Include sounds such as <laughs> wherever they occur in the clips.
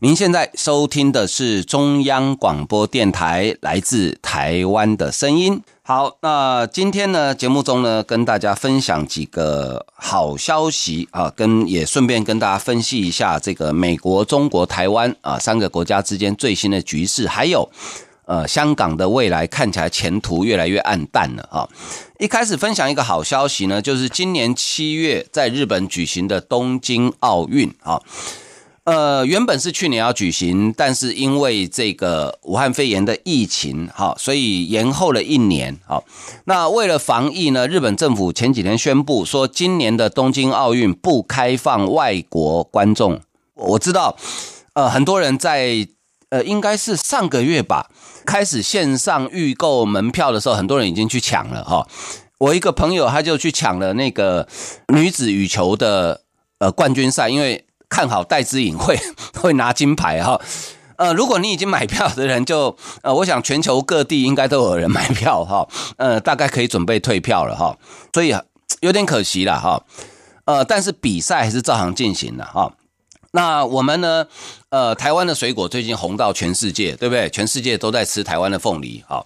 您现在收听的是中央广播电台来自台湾的声音。好，那今天呢，节目中呢，跟大家分享几个好消息啊，跟也顺便跟大家分析一下这个美国、中国、台湾啊三个国家之间最新的局势，还有呃香港的未来看起来前途越来越暗淡了啊。一开始分享一个好消息呢，就是今年七月在日本举行的东京奥运啊。呃，原本是去年要举行，但是因为这个武汉肺炎的疫情，哈，所以延后了一年。好，那为了防疫呢，日本政府前几天宣布说，今年的东京奥运不开放外国观众。我知道，呃，很多人在呃，应该是上个月吧，开始线上预购门票的时候，很多人已经去抢了哈。我一个朋友他就去抢了那个女子羽球的呃冠军赛，因为。看好戴资颖会 <laughs> 会拿金牌哈，呃，如果你已经买票的人就，呃，我想全球各地应该都有人买票哈，呃，大概可以准备退票了哈，所以有点可惜了哈，呃，但是比赛还是照常进行了哈。那我们呢，呃，台湾的水果最近红到全世界，对不对？全世界都在吃台湾的凤梨哈。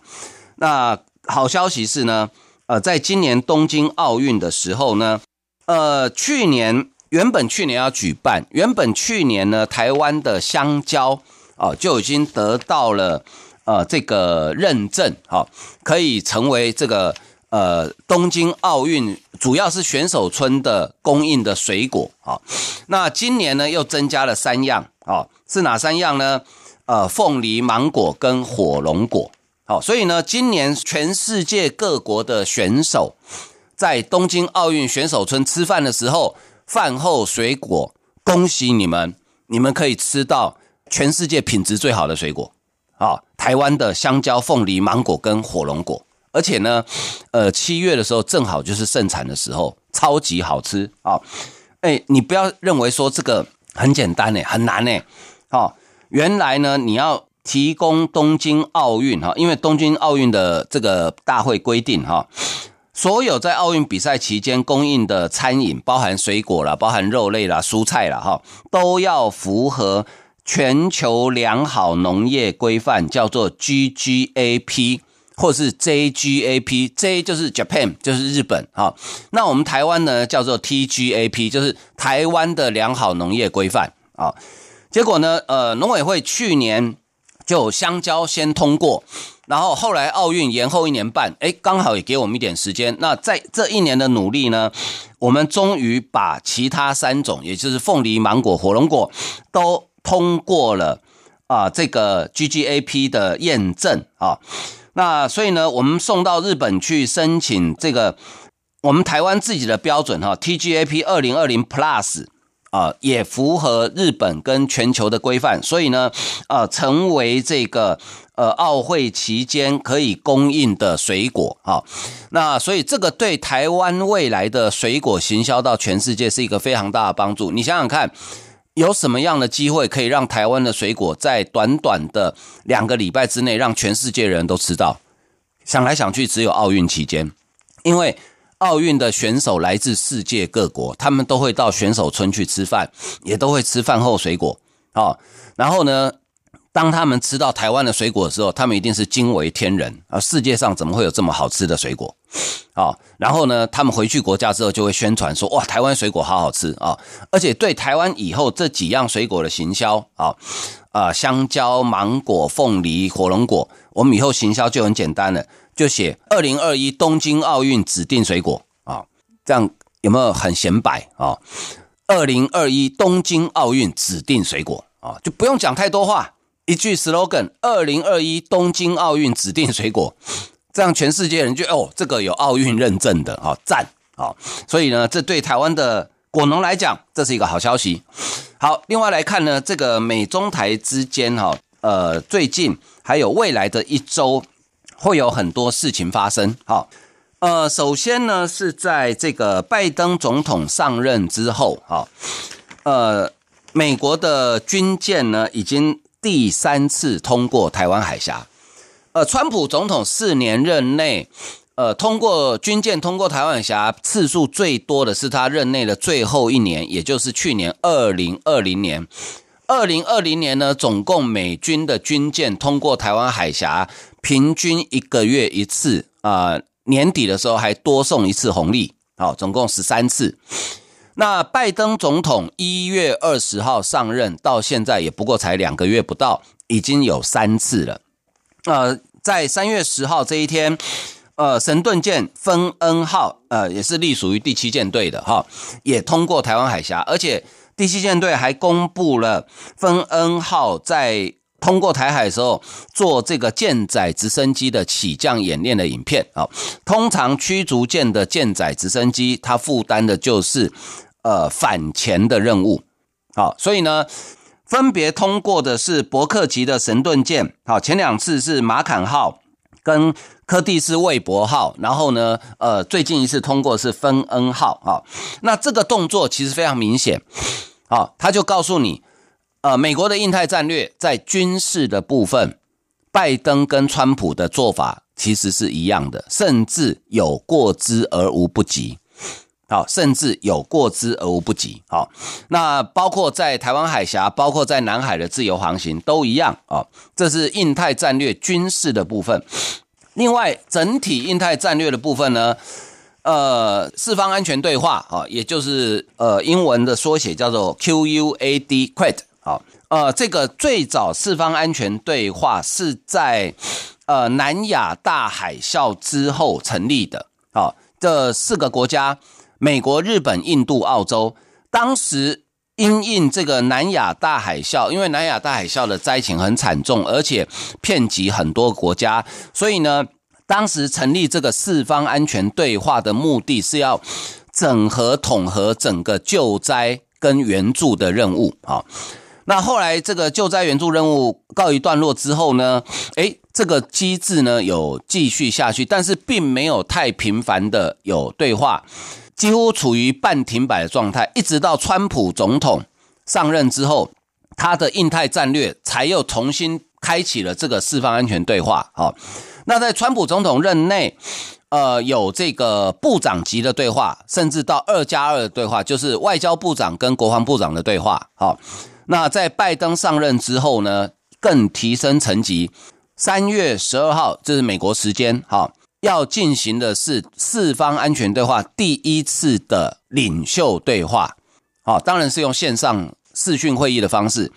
那好消息是呢，呃，在今年东京奥运的时候呢，呃，去年。原本去年要举办，原本去年呢，台湾的香蕉啊就已经得到了呃这个认证，好，可以成为这个呃东京奥运主要是选手村的供应的水果啊。那今年呢又增加了三样啊，是哪三样呢？呃，凤梨、芒果跟火龙果。好，所以呢，今年全世界各国的选手在东京奥运选手村吃饭的时候。饭后水果，恭喜你们！你们可以吃到全世界品质最好的水果啊！台湾的香蕉、凤梨、芒果跟火龙果，而且呢，呃，七月的时候正好就是盛产的时候，超级好吃啊！哎，你不要认为说这个很简单呢，很难呢。好，原来呢，你要提供东京奥运哈，因为东京奥运的这个大会规定哈。所有在奥运比赛期间供应的餐饮，包含水果啦，包含肉类啦、蔬菜啦，哈，都要符合全球良好农业规范，叫做 GGAP 或是 JGAP，J 就是 Japan，就是日本，哈。那我们台湾呢，叫做 TGAP，就是台湾的良好农业规范啊。结果呢，呃，农委会去年就香蕉先通过。然后后来奥运延后一年半，哎，刚好也给我们一点时间。那在这一年的努力呢，我们终于把其他三种，也就是凤梨、芒果、火龙果，都通过了啊，这个 GGAP 的验证啊。那所以呢，我们送到日本去申请这个我们台湾自己的标准哈，TGAP 二零二零 Plus 啊，也符合日本跟全球的规范，所以呢，啊，成为这个。呃，奥会期间可以供应的水果啊，那所以这个对台湾未来的水果行销到全世界是一个非常大的帮助。你想想看，有什么样的机会可以让台湾的水果在短短的两个礼拜之内让全世界人都吃到？想来想去，只有奥运期间，因为奥运的选手来自世界各国，他们都会到选手村去吃饭，也都会吃饭后水果啊，然后呢，当他们吃到台湾的水果的时候，他们一定是惊为天人啊！世界上怎么会有这么好吃的水果啊？然后呢，他们回去国家之后就会宣传说：哇，台湾水果好好吃啊！而且对台湾以后这几样水果的行销啊，啊，香蕉、芒果、凤梨、火龙果，我们以后行销就很简单了，就写二零二一东京奥运指定水果啊，这样有没有很显摆啊？二零二一东京奥运指定水果啊，就不用讲太多话。一句 slogan：二零二一东京奥运指定水果，这样全世界人就哦，这个有奥运认证的啊，赞啊！所以呢，这对台湾的果农来讲，这是一个好消息。好，另外来看呢，这个美中台之间哈，呃最近还有未来的一周，会有很多事情发生。好，呃，首先呢是在这个拜登总统上任之后，哈，呃，美国的军舰呢已经第三次通过台湾海峡。呃，川普总统四年任内，呃，通过军舰通过台湾海峡次数最多的是他任内的最后一年，也就是去年二零二零年。二零二零年呢，总共美军的军舰通过台湾海峡，平均一个月一次啊、年底的时候还多送一次红利，好，总共十三次。那拜登总统一月二十号上任，到现在也不过才两个月不到，已经有三次了。呃，在三月十号这一天，呃，神盾舰芬恩号，呃，也是隶属于第七舰队的哈，也通过台湾海峡，而且。第七舰队还公布了芬恩号在通过台海的时候做这个舰载直升机的起降演练的影片啊。通常驱逐舰的舰载直升机，它负担的就是呃反潜的任务。好，所以呢，分别通过的是伯克级的神盾舰，好，前两次是马坎号跟柯蒂斯韦伯号，然后呢，呃，最近一次通过是芬恩号啊。那这个动作其实非常明显。好，他就告诉你，呃，美国的印太战略在军事的部分，拜登跟川普的做法其实是一样的，甚至有过之而无不及。好，甚至有过之而无不及。好，那包括在台湾海峡，包括在南海的自由航行都一样啊。这是印太战略军事的部分。另外，整体印太战略的部分呢？呃，四方安全对话啊，也就是呃英文的缩写叫做 QUAD，QUAD 好，呃，这个最早四方安全对话是在呃南亚大海啸之后成立的。好，这四个国家，美国、日本、印度、澳洲，当时因应这个南亚大海啸，因为南亚大海啸的灾情很惨重，而且遍及很多国家，所以呢。当时成立这个四方安全对话的目的是要整合统合整个救灾跟援助的任务啊。那后来这个救灾援助任务告一段落之后呢，诶，这个机制呢有继续下去，但是并没有太频繁的有对话，几乎处于半停摆的状态，一直到川普总统上任之后，他的印太战略才又重新开启了这个四方安全对话啊。那在川普总统任内，呃，有这个部长级的对话，甚至到二加二的对话，就是外交部长跟国防部长的对话。好，那在拜登上任之后呢，更提升层级。三月十二号，这是美国时间，好，要进行的是四方安全对话第一次的领袖对话。好，当然是用线上视讯会议的方式，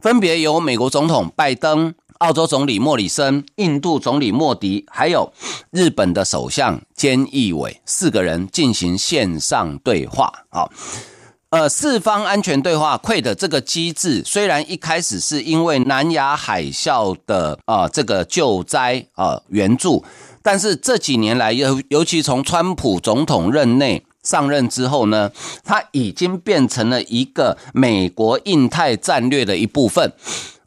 分别由美国总统拜登。澳洲总理莫里森、印度总理莫迪，还有日本的首相菅义伟四个人进行线上对话。好，呃，四方安全对话 QUAD 这个机制，虽然一开始是因为南亚海啸的啊、这个救灾啊、援助，但是这几年来，尤尤其从川普总统任内上任之后呢，它已经变成了一个美国印太战略的一部分。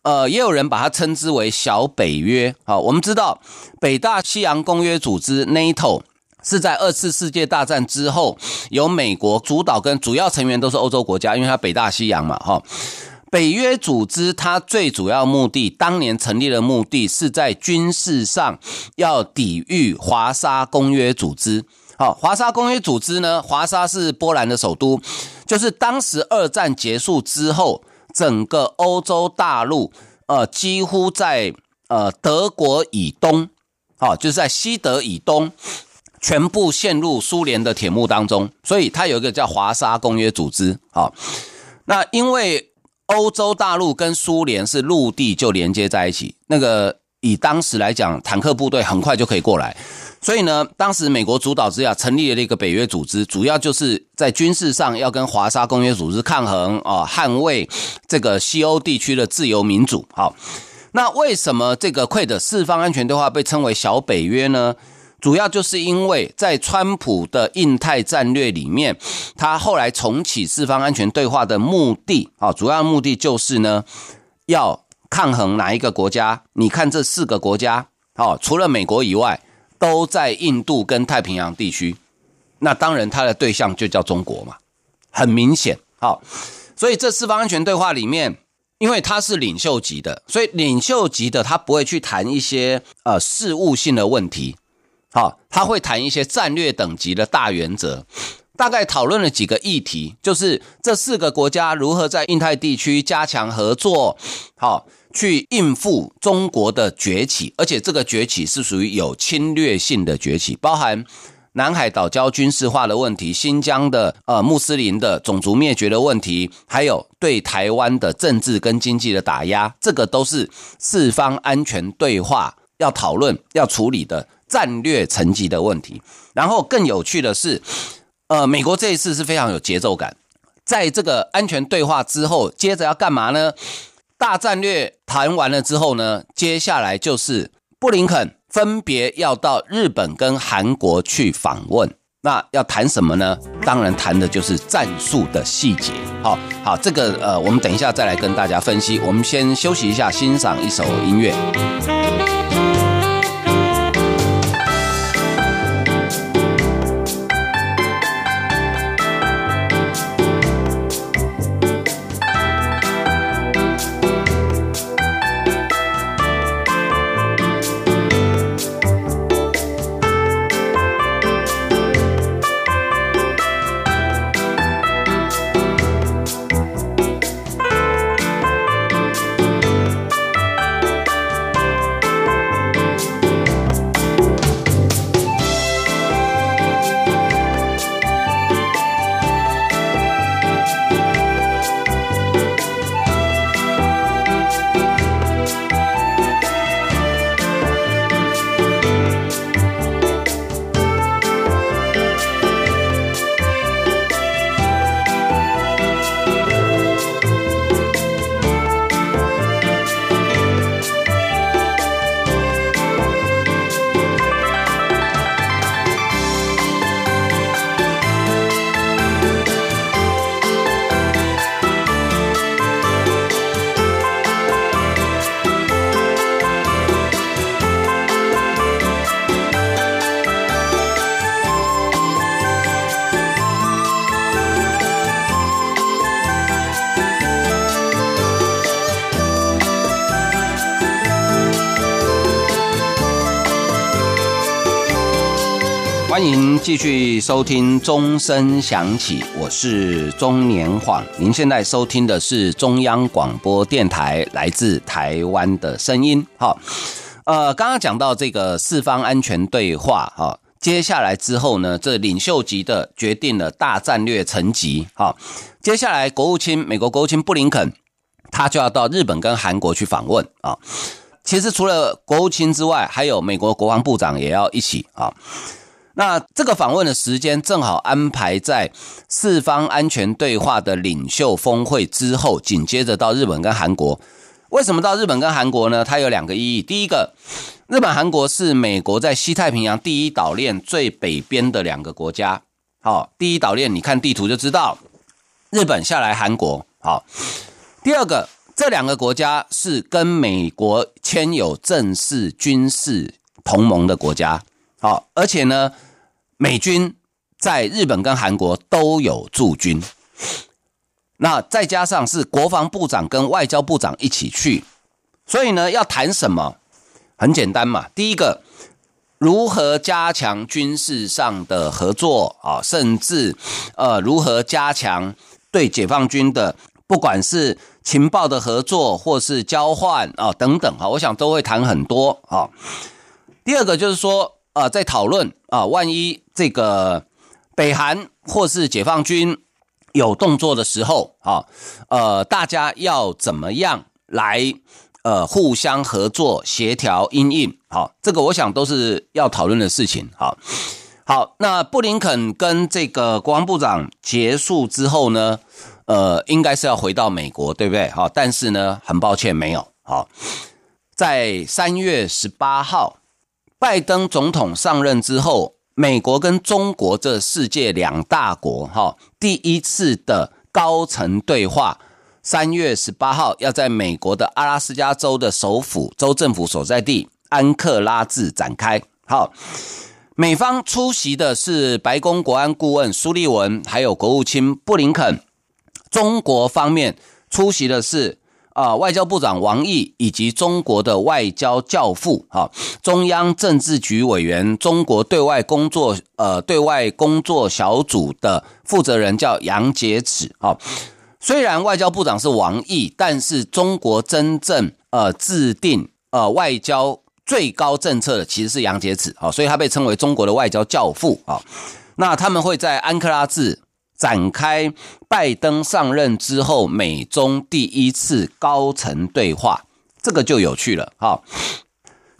呃，也有人把它称之为小北约。好，我们知道北大西洋公约组织 NATO 是在二次世界大战之后由美国主导，跟主要成员都是欧洲国家，因为它北大西洋嘛。哈，北约组织它最主要目的，当年成立的目的是在军事上要抵御华沙公约组织。好，华沙公约组织呢，华沙是波兰的首都，就是当时二战结束之后。整个欧洲大陆，呃，几乎在呃德国以东，好，就是在西德以东，全部陷入苏联的铁幕当中。所以它有一个叫华沙公约组织，好，那因为欧洲大陆跟苏联是陆地就连接在一起，那个以当时来讲，坦克部队很快就可以过来。所以呢，当时美国主导之下成立了一个北约组织，主要就是在军事上要跟华沙公约组织抗衡啊，捍卫这个西欧地区的自由民主。好，那为什么这个 QUAD 四方安全对话被称为小北约呢？主要就是因为在川普的印太战略里面，他后来重启四方安全对话的目的啊，主要目的就是呢，要抗衡哪一个国家？你看这四个国家，哦，除了美国以外，都在印度跟太平洋地区。那当然，他的对象就叫中国嘛，很明显。好，所以这四方安全对话里面，因为他是领袖级的，所以领袖级的他不会去谈一些呃事务性的问题。好，他会谈一些战略等级的大原则。大概讨论了几个议题，就是这四个国家如何在印太地区加强合作，好，去应付中国的崛起，而且这个崛起是属于有侵略性的崛起，包含南海岛礁军事化的问题、新疆的呃穆斯林的种族灭绝的问题，还有对台湾的政治跟经济的打压，这个都是四方安全对话要讨论、要处理的战略层级的问题。然后更有趣的是。呃，美国这一次是非常有节奏感，在这个安全对话之后，接着要干嘛呢？大战略谈完了之后呢，接下来就是布林肯分别要到日本跟韩国去访问。那要谈什么呢？当然谈的就是战术的细节。好，好，这个呃，我们等一下再来跟大家分析。我们先休息一下，欣赏一首音乐。继续收听钟声响起，我是钟年晃。您现在收听的是中央广播电台来自台湾的声音。好，呃，刚刚讲到这个四方安全对话，哈，接下来之后呢，这领袖级的决定了大战略层级。哈，接下来国务卿美国国务卿布林肯，他就要到日本跟韩国去访问啊。其实除了国务卿之外，还有美国国防部长也要一起啊。那这个访问的时间正好安排在四方安全对话的领袖峰会之后，紧接着到日本跟韩国。为什么到日本跟韩国呢？它有两个意义。第一个，日本、韩国是美国在西太平洋第一岛链最北边的两个国家。好，第一岛链你看地图就知道，日本下来韩国。好，第二个，这两个国家是跟美国签有正式军事同盟的国家。好，而且呢。美军在日本跟韩国都有驻军，那再加上是国防部长跟外交部长一起去，所以呢，要谈什么？很简单嘛。第一个，如何加强军事上的合作啊，甚至呃，如何加强对解放军的不管是情报的合作或是交换啊等等啊，我想都会谈很多啊。第二个就是说。啊，在讨论啊，万一这个北韩或是解放军有动作的时候，啊，呃，大家要怎么样来呃互相合作、协调、因应？好，这个我想都是要讨论的事情。好，好，那布林肯跟这个国防部长结束之后呢，呃，应该是要回到美国，对不对？好，但是呢，很抱歉，没有。好，在三月十八号。拜登总统上任之后，美国跟中国这世界两大国，哈，第一次的高层对话三月十八号要在美国的阿拉斯加州的首府州政府所在地安克拉治展开。好，美方出席的是白宫国安顾问苏利文，还有国务卿布林肯；中国方面出席的是啊、外交部长王毅以及中国的外交教父哈中央政治局委员、中国对外工作呃对外工作小组的负责人叫杨洁篪啊。虽然外交部长是王毅，但是中国真正呃制定呃外交最高政策的其实是杨洁篪啊，所以他被称为中国的外交教父啊。那他们会在安克拉治展开拜登上任之后美中第一次高层对话，这个就有趣了哈。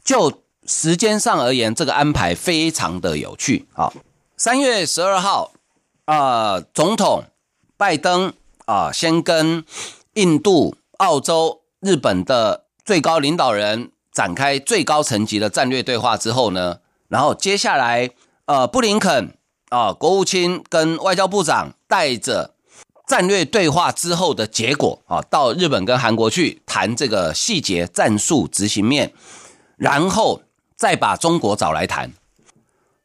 就时间上而言，这个安排非常的有趣啊。三月十二号啊，总统拜登。啊，先跟印度、澳洲、日本的最高领导人展开最高层级的战略对话之后呢，然后接下来，呃，布林肯啊，国务卿跟外交部长带着战略对话之后的结果啊，到日本跟韩国去谈这个细节、战术执行面，然后再把中国找来谈。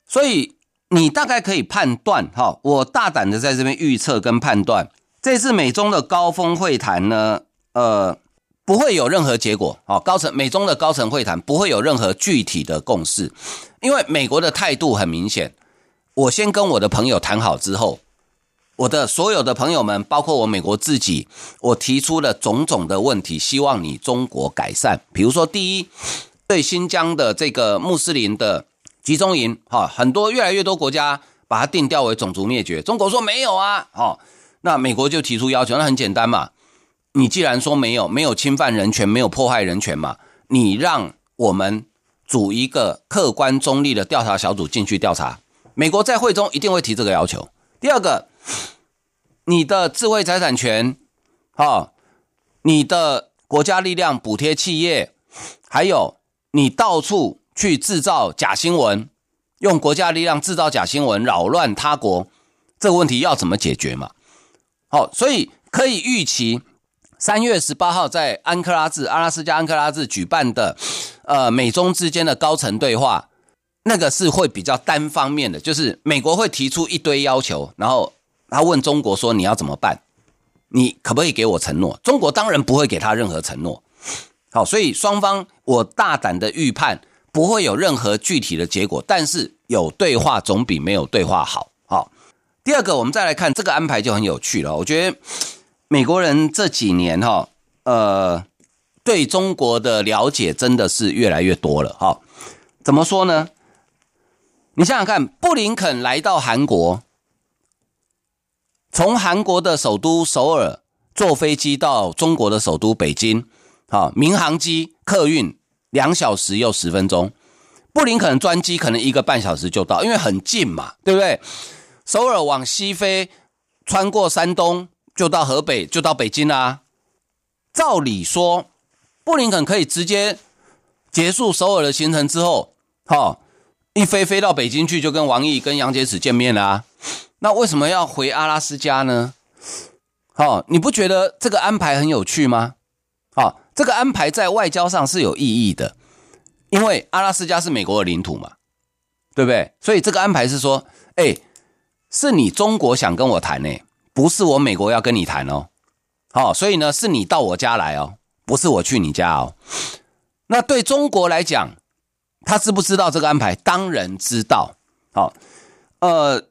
所以你大概可以判断哈，我大胆的在这边预测跟判断。这次美中的高峰会谈呢，呃，不会有任何结果。哦，高层美中的高层会谈不会有任何具体的共识，因为美国的态度很明显。我先跟我的朋友谈好之后，我的所有的朋友们，包括我美国自己，我提出了种种的问题，希望你中国改善。比如说，第一，对新疆的这个穆斯林的集中营，哈，很多越来越多国家把它定调为种族灭绝，中国说没有啊，哈。那美国就提出要求，那很简单嘛，你既然说没有，没有侵犯人权，没有破坏人权嘛，你让我们组一个客观中立的调查小组进去调查。美国在会中一定会提这个要求。第二个，你的智慧财产权，哈，你的国家力量补贴企业，还有你到处去制造假新闻，用国家力量制造假新闻，扰乱他国，这个问题要怎么解决嘛？好，所以可以预期，三月十八号在安克拉治、阿拉斯加安克拉治举办的，呃，美中之间的高层对话，那个是会比较单方面的，就是美国会提出一堆要求，然后他问中国说，你要怎么办？你可不可以给我承诺？中国当然不会给他任何承诺。好，所以双方我大胆的预判不会有任何具体的结果，但是有对话总比没有对话好。好第二个，我们再来看这个安排就很有趣了。我觉得美国人这几年哈，呃，对中国的了解真的是越来越多了哈。怎么说呢？你想想看，布林肯来到韩国，从韩国的首都首尔坐飞机到中国的首都北京，好，民航机客运两小时又十分钟，布林肯专机可能一个半小时就到，因为很近嘛，对不对？首尔往西飞，穿过山东就到河北，就到北京啦、照理说，布林肯可以直接结束首尔的行程之后，哈，一飞飞到北京去，就跟王毅、跟杨洁篪见面了、啊。那为什么要回阿拉斯加呢？好，你不觉得这个安排很有趣吗？好，这个安排在外交上是有意义的，因为阿拉斯加是美国的领土嘛，对不对？所以这个安排是说，哎。是你中国想跟我谈呢，不是我美国要跟你谈哦。好，所以呢，是你到我家来哦，不是我去你家哦。那对中国来讲，他知不知道这个安排？当然知道。好，呃，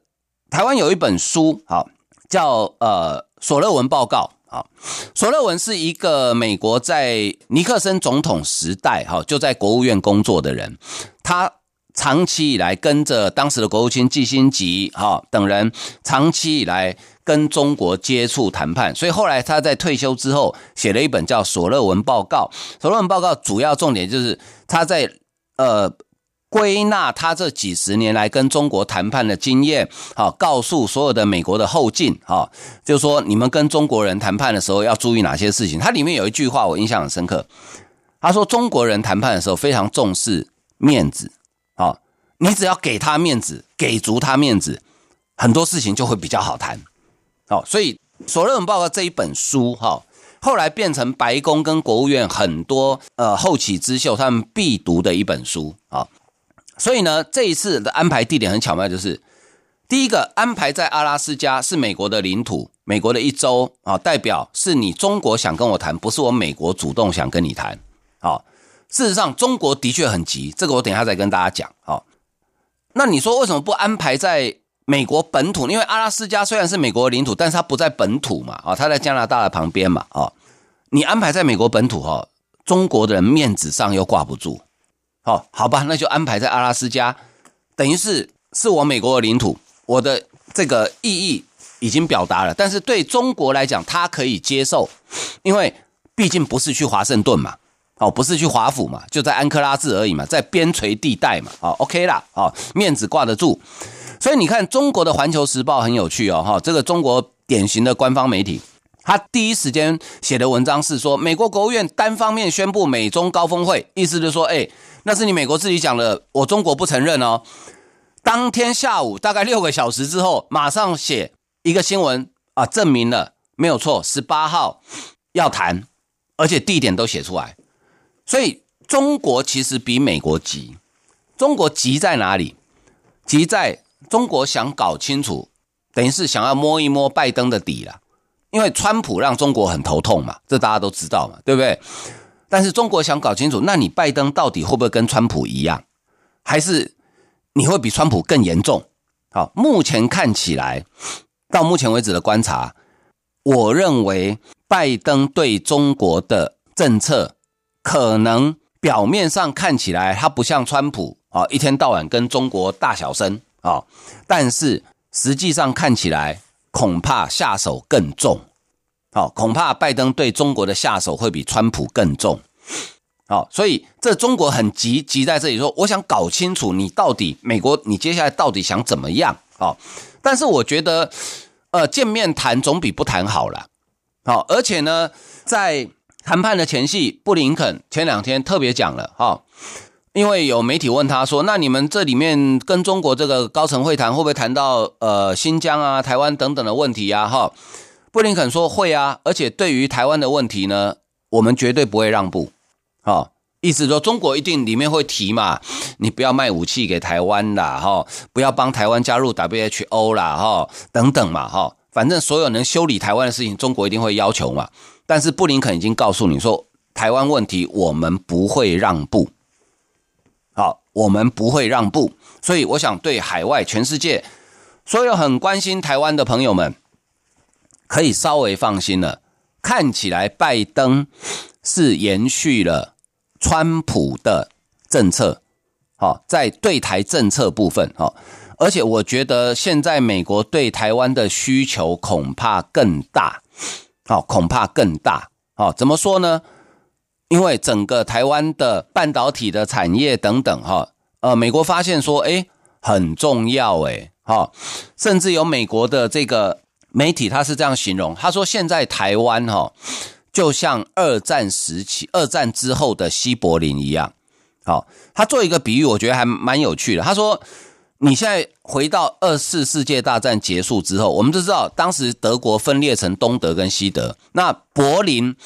台湾有一本书，好，叫呃索勒文报告。好，索勒文是一个美国在尼克森总统时代，哈，就在国务院工作的人，他。长期以来跟着当时的国务卿季辛吉哈等人，长期以来跟中国接触谈判，所以后来他在退休之后写了一本叫《索勒文报告》。索勒文报告主要重点就是他在呃归纳他这几十年来跟中国谈判的经验，好，告诉所有的美国的后进，哈，就说你们跟中国人谈判的时候要注意哪些事情。它里面有一句话我印象很深刻，他说中国人谈判的时候非常重视面子。好你只要给他面子，给足他面子，很多事情就会比较好谈。好，所以《索伦文报告》这一本书，哈，后来变成白宫跟国务院很多呃后起之秀他们必读的一本书啊。所以呢，这一次的安排地点很巧妙，就是第一个安排在阿拉斯加是美国的领土，美国的一州啊，代表是你中国想跟我谈，不是我美国主动想跟你谈。好，事实上中国的确很急，这个我等一下再跟大家讲。好，那你说为什么不安排在？美国本土，因为阿拉斯加虽然是美国领土，但是它不在本土嘛，啊，它在加拿大的旁边嘛，啊，你安排在美国本土哈，中国的人面子上又挂不住，好，好吧，那就安排在阿拉斯加，等于是是我美国的领土，我的这个意义已经表达了，但是对中国来讲，它可以接受，因为毕竟不是去华盛顿嘛，哦，不是去华府嘛，就在安克拉治而已嘛，在边陲地带嘛，好，OK 啦，好，面子挂得住。所以你看，中国的《环球时报》很有趣哦，哈，这个中国典型的官方媒体，他第一时间写的文章是说，美国国务院单方面宣布美中高峰会，意思就是说，哎，那是你美国自己讲的，我中国不承认哦。当天下午大概六个小时之后，马上写一个新闻啊，证明了没有错，十八号要谈，而且地点都写出来。所以中国其实比美国急，中国急在哪里？急在。中国想搞清楚，等于是想要摸一摸拜登的底了，因为川普让中国很头痛嘛，这大家都知道嘛，对不对？但是中国想搞清楚，那你拜登到底会不会跟川普一样，还是你会比川普更严重？好，目前看起来，到目前为止的观察，我认为拜登对中国的政策，可能表面上看起来他不像川普啊，一天到晚跟中国大小声。啊、哦，但是实际上看起来，恐怕下手更重。好、哦，恐怕拜登对中国的下手会比川普更重。好、哦，所以这中国很急，急在这里说，我想搞清楚你到底美国，你接下来到底想怎么样？哦，但是我觉得，呃，见面谈总比不谈好了。好、而且呢，在谈判的前夕，布林肯前两天特别讲了，哈、因为有媒体问他说：“那你们这里面跟中国这个高层会谈，会不会谈到呃新疆啊、台湾等等的问题呀？”哈，布林肯说会啊，而且对于台湾的问题呢，我们绝对不会让步。哈，意思说中国一定里面会提嘛，你不要卖武器给台湾啦，哈，不要帮台湾加入 WHO 啦，哈，等等嘛，哈，反正所有能修理台湾的事情，中国一定会要求嘛。但是布林肯已经告诉你说，台湾问题我们不会让步。我们不会让步，所以我想对海外全世界所有很关心台湾的朋友们，可以稍微放心了。看起来拜登是延续了川普的政策，好，在对台政策部分，好，而且我觉得现在美国对台湾的需求恐怕更大，好，恐怕更大，好，怎么说呢？因为整个台湾的半导体的产业等等，哈，呃，美国发现说，诶，很重要，诶，哈，甚至有美国的这个媒体，他是这样形容，他说现在台湾，哈，就像二战时期、二战之后的西柏林一样，好，他做一个比喻，我觉得还蛮有趣的。他说，你现在回到二次世界大战结束之后，我们都知道，当时德国分裂成东德跟西德，那柏林。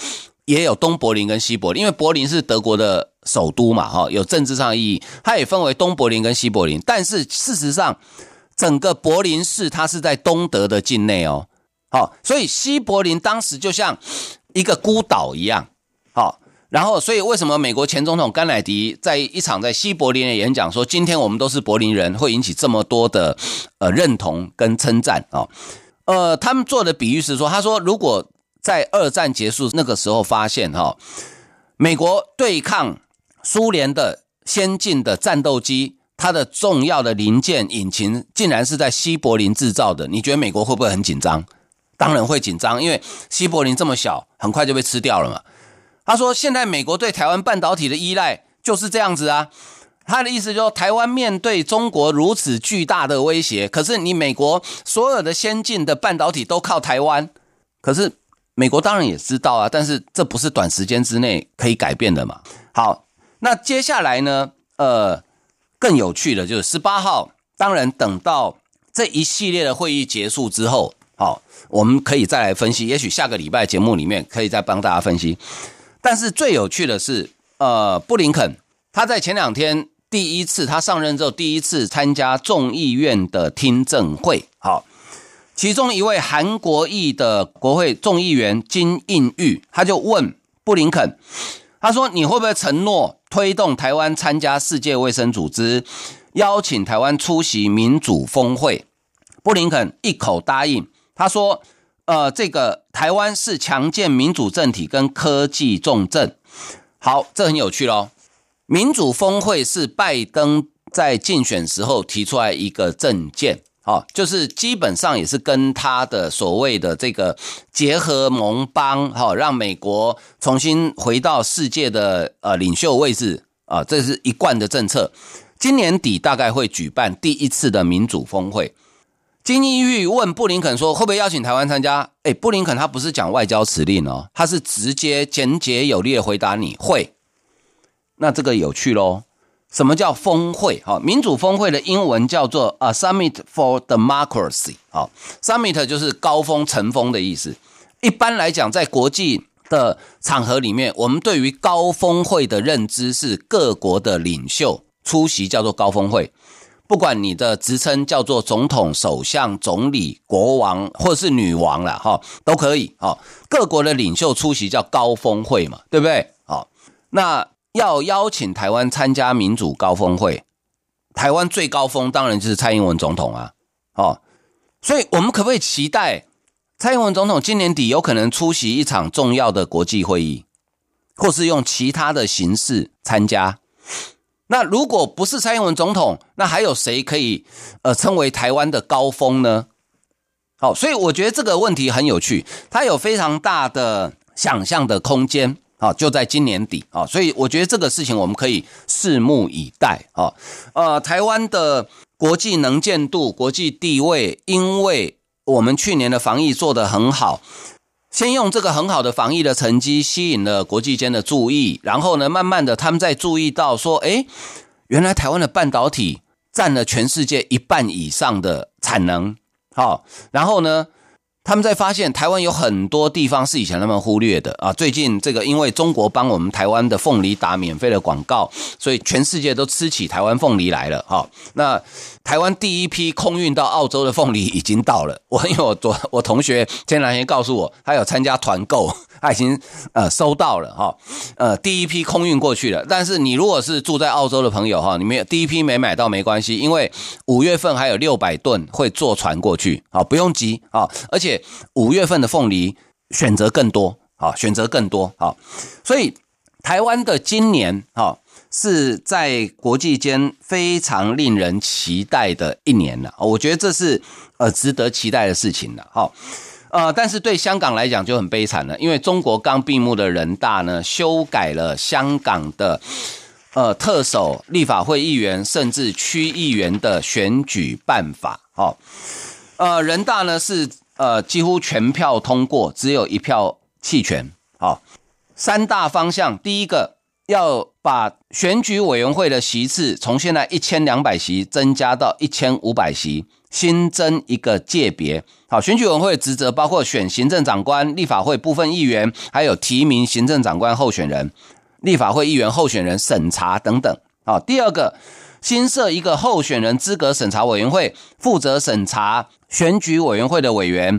也有东柏林跟西柏林，因为柏林是德国的首都嘛，哈，有政治上意义。它也分为东柏林跟西柏林，但是事实上，整个柏林市它是在东德的境内哦，好，所以西柏林当时就像一个孤岛一样，好，然后所以为什么美国前总统甘乃迪在一场在西柏林的演讲说，今天我们都是柏林人，会引起这么多的呃认同跟称赞啊？呃，他们做的比喻是说，他说如果。在二战结束那个时候，发现哈，美国对抗苏联的先进的战斗机，它的重要的零件引擎竟然是在西柏林制造的。你觉得美国会不会很紧张？当然会紧张，因为西柏林这么小，很快就被吃掉了嘛。他说，现在美国对台湾半导体的依赖就是这样子啊。他的意思就是，台湾面对中国如此巨大的威胁，可是你美国所有的先进的半导体都靠台湾，可是。美国当然也知道啊，但是这不是短时间之内可以改变的嘛。好，那接下来呢？呃，更有趣的就是十八号，当然等到这一系列的会议结束之后，好，我们可以再来分析，也许下个礼拜节目里面可以再帮大家分析。但是最有趣的是，呃，布林肯他在前两天第一次他上任之后第一次参加众议院的听证会，好，其中一位韩国裔的国会众议员金应玉，他就问布林肯，他说：“你会不会承诺推动台湾参加世界卫生组织，邀请台湾出席民主峰会？”布林肯一口答应。他说：“呃，这个台湾是强健民主政体跟科技重镇。”好，这很有趣喽。民主峰会是拜登在竞选时候提出来一个政见，好，就是基本上也是跟他的所谓的这个结合盟邦，好，让美国重新回到世界的呃领袖位置啊，这是一贯的政策。今年底大概会举办第一次的民主峰会。金一玉问布林肯说：“会不会邀请台湾参加？”哎，布林肯他不是讲外交辞令哦，他是直接简洁有力的回答你会。那这个有趣喽，什么叫峰会？哈，民主峰会的英文叫做 A Summit for Democracy。好，Summit 就是高峰、成峰的意思。一般来讲，在国际的场合里面，我们对于高峰会的认知是各国的领袖出席，叫做高峰会。不管你的职称叫做总统、首相、总理、国王，或者是女王了哈，都可以。哈，各国的领袖出席叫高峰会嘛，对不对？好，那要邀请台湾参加民主高峰会，台湾最高峰当然就是蔡英文总统啊。哦，所以我们可不可以期待蔡英文总统今年底有可能出席一场重要的国际会议，或是用其他的形式参加？那如果不是蔡英文总统，那还有谁可以呃称为台湾的高峰呢？好，所以我觉得这个问题很有趣，它有非常大的想象的空间。啊，就在今年底啊，所以我觉得这个事情我们可以拭目以待啊。呃，台湾的国际能见度、国际地位，因为我们去年的防疫做得很好。先用这个很好的防疫的成绩吸引了国际间的注意，然后呢，慢慢的他们在注意到说，诶，原来台湾的半导体占了全世界一半以上的产能，好，然后呢，他们在发现台湾有很多地方是以前他们忽略的啊。最近这个因为中国帮我们台湾的凤梨打免费的广告，所以全世界都吃起台湾凤梨来了。哈，那台湾第一批空运到澳洲的凤梨已经到了。我因为我我我同学前两天告诉我，他有参加团购，他已经呃收到了哈，呃第一批空运过去了。但是你如果是住在澳洲的朋友哈，你没有第一批没买到没关系，因为五月份还有六百吨会坐船过去，好不用急啊，而且。五月份的凤梨选择更多，好，选择更多，好，所以台湾的今年，哈，是在国际间非常令人期待的一年了。我觉得这是呃值得期待的事情了，好，呃，但是对香港来讲就很悲惨了，因为中国刚闭幕的人大呢，修改了香港的呃特首、立法会议员甚至区议员的选举办法，哦，呃，人大呢是。呃，几乎全票通过，只有一票弃权。好，三大方向，第一个要把选举委员会的席次从现在一千两百席增加到一千五百席，新增一个界别。好，选举委员会的职责包括选行政长官、立法会部分议员，还有提名行政长官候选人、立法会议员候选人审查等等。好，第二个。新设一个候选人资格审查委员会，负责审查选举委员会的委员、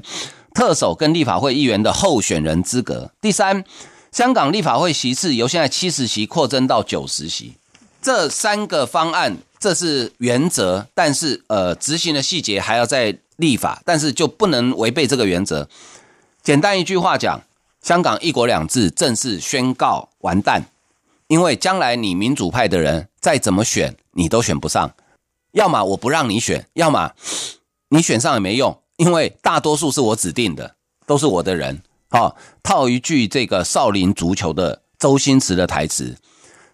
特首跟立法会议员的候选人资格。第三，香港立法会席次由现在七十席扩增到九十席。这三个方案，这是原则，但是呃，执行的细节还要再立法，但是就不能违背这个原则。简单一句话讲，香港一国两制正式宣告完蛋，因为将来你民主派的人再怎么选。你都选不上，要么我不让你选，要么你选上也没用，因为大多数是我指定的，都是我的人。好，套一句这个少林足球的周星驰的台词：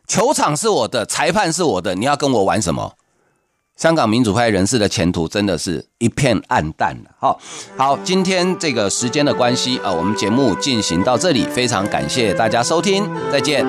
球场是我的，裁判是我的，你要跟我玩什么？香港民主派人士的前途真的是一片暗淡了。好，好，今天这个时间的关系啊，我们节目进行到这里，非常感谢大家收听，再见。